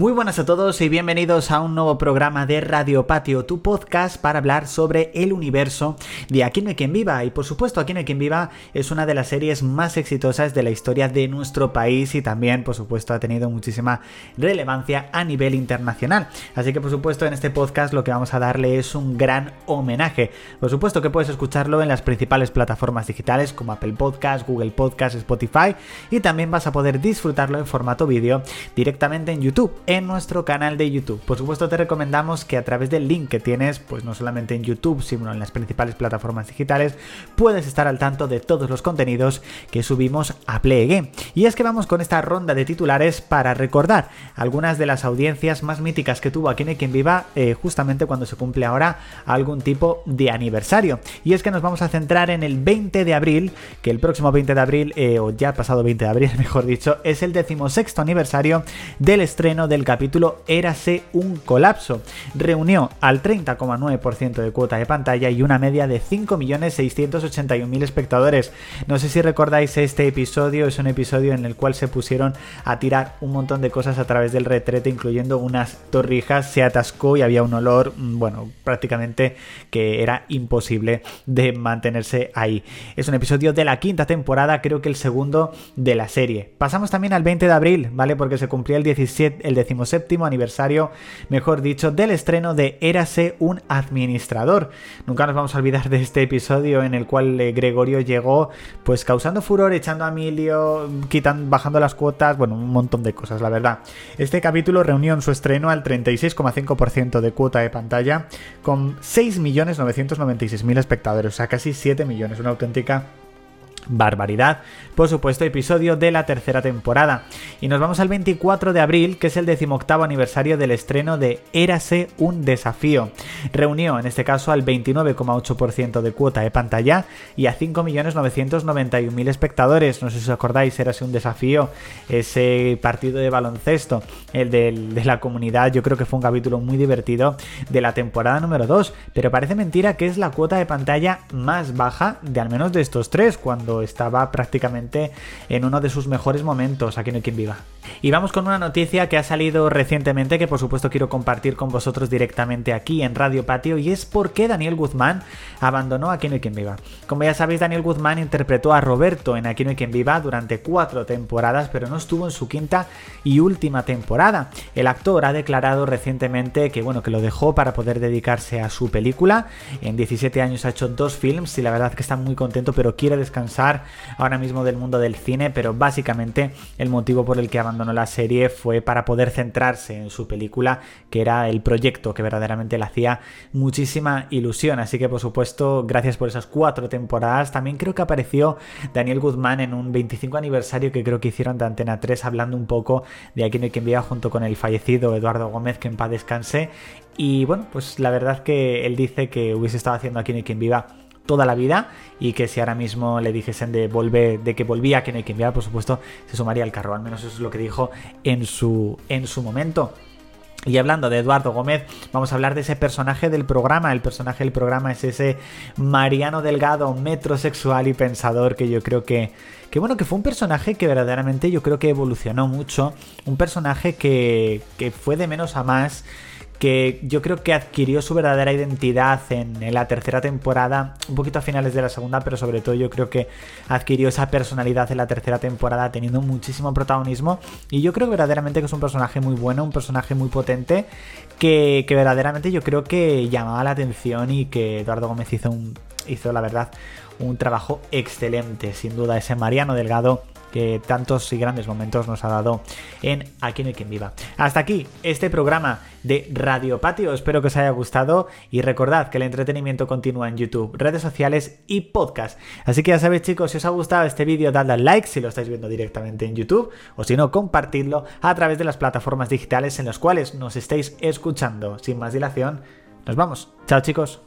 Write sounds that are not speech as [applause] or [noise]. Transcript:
Muy buenas a todos y bienvenidos a un nuevo programa de Radio Patio, tu podcast para hablar sobre el universo de Aquí no hay quien viva. Y por supuesto, Aquí no hay quien viva es una de las series más exitosas de la historia de nuestro país y también, por supuesto, ha tenido muchísima relevancia a nivel internacional. Así que, por supuesto, en este podcast lo que vamos a darle es un gran homenaje. Por supuesto que puedes escucharlo en las principales plataformas digitales como Apple Podcast, Google Podcast, Spotify y también vas a poder disfrutarlo en formato vídeo directamente en YouTube en nuestro canal de YouTube. Por supuesto te recomendamos que a través del link que tienes, pues no solamente en YouTube, sino en las principales plataformas digitales, puedes estar al tanto de todos los contenidos que subimos a Play Y es que vamos con esta ronda de titulares para recordar algunas de las audiencias más míticas que tuvo aquí en Quien Viva eh, justamente cuando se cumple ahora algún tipo de aniversario. Y es que nos vamos a centrar en el 20 de abril, que el próximo 20 de abril, eh, o ya pasado 20 de abril, [laughs] mejor dicho, es el decimosexto aniversario del estreno del capítulo Érase un colapso. Reunió al 30,9% de cuota de pantalla y una media de 5.681.000 espectadores. No sé si recordáis este episodio, es un episodio en el cual se pusieron a tirar un montón de cosas a través del retrete, incluyendo unas torrijas, se atascó y había un olor, mm, bueno, prácticamente que era imposible de mantenerse ahí. Es un episodio de la quinta temporada, creo que el segundo de la serie. Pasamos también al 20 de abril, ¿vale? Porque se cumplía el 17, el decimoséptimo aniversario, mejor dicho, del estreno de Érase un administrador. Nunca nos vamos a olvidar de este episodio en el cual eh, Gregorio llegó pues causando furor, echando a Emilio, quitando, bajando las cuotas, bueno, un montón de cosas, la verdad. Este capítulo reunió en su estreno al 36,5% de cuota de pantalla con 6.996.000 espectadores, o sea, casi 7 millones, una auténtica barbaridad. Por supuesto, episodio de la tercera temporada. Y nos vamos al 24 de abril, que es el decimoctavo aniversario del estreno de Érase un desafío. Reunió, en este caso, al 29,8% de cuota de pantalla y a 5.991.000 espectadores. No sé si os acordáis, Érase un desafío, ese partido de baloncesto, el de, de la comunidad. Yo creo que fue un capítulo muy divertido de la temporada número 2. Pero parece mentira que es la cuota de pantalla más baja de al menos de estos tres, cuando estaba prácticamente en uno de sus mejores momentos aquí en el Quien Viva. Y vamos con una noticia que ha salido recientemente que por supuesto quiero compartir con vosotros directamente aquí en Radio Patio y es por qué Daniel Guzmán abandonó Aquí no hay quien viva. Como ya sabéis, Daniel Guzmán interpretó a Roberto en Aquí no hay quien viva durante cuatro temporadas, pero no estuvo en su quinta y última temporada. El actor ha declarado recientemente que bueno, que lo dejó para poder dedicarse a su película. En 17 años ha hecho dos films y la verdad que está muy contento, pero quiere descansar ahora mismo del mundo del cine, pero básicamente el motivo por el que abandonó la serie fue para poder centrarse en su película, que era el proyecto que verdaderamente le hacía muchísima ilusión. Así que por supuesto, gracias por esas cuatro temporadas. También creo que apareció Daniel Guzmán en un 25 aniversario que creo que hicieron de Antena 3 hablando un poco de Aquí no hay quien viva junto con el fallecido Eduardo Gómez, que en paz descanse. Y bueno, pues la verdad que él dice que hubiese estado haciendo Aquí no hay quien viva toda la vida y que si ahora mismo le dijesen de volver, de que volvía, que no hay que enviar, por supuesto, se sumaría al carro. Al menos eso es lo que dijo en su, en su momento. Y hablando de Eduardo Gómez, vamos a hablar de ese personaje del programa. El personaje del programa es ese Mariano Delgado, metrosexual y pensador, que yo creo que, que bueno, que fue un personaje que verdaderamente yo creo que evolucionó mucho. Un personaje que, que fue de menos a más que yo creo que adquirió su verdadera identidad en, la tercera temporada, un poquito a finales de la segunda, pero sobre todo yo creo que adquirió esa personalidad en la tercera temporada teniendo muchísimo protagonismo. Y yo creo verdaderamente que es un personaje muy bueno, un personaje muy potente que, que verdaderamente yo creo que llamaba la atención y que Eduardo Gómez hizo, un, hizo la verdad un trabajo excelente, sin duda. Ese Mariano Delgado que tantos y grandes momentos nos ha dado en Aquí no hay quien viva. Hasta aquí este programa de Radio Patio, espero que os haya gustado y recordad que el entretenimiento continúa en YouTube, redes sociales y podcast. Así que ya sabéis chicos, si os ha gustado este vídeo dadle al like si lo estáis viendo directamente en YouTube o si no compartidlo a través de las plataformas digitales en las cuales nos estéis escuchando. Sin más dilación, nos vamos. Chao chicos.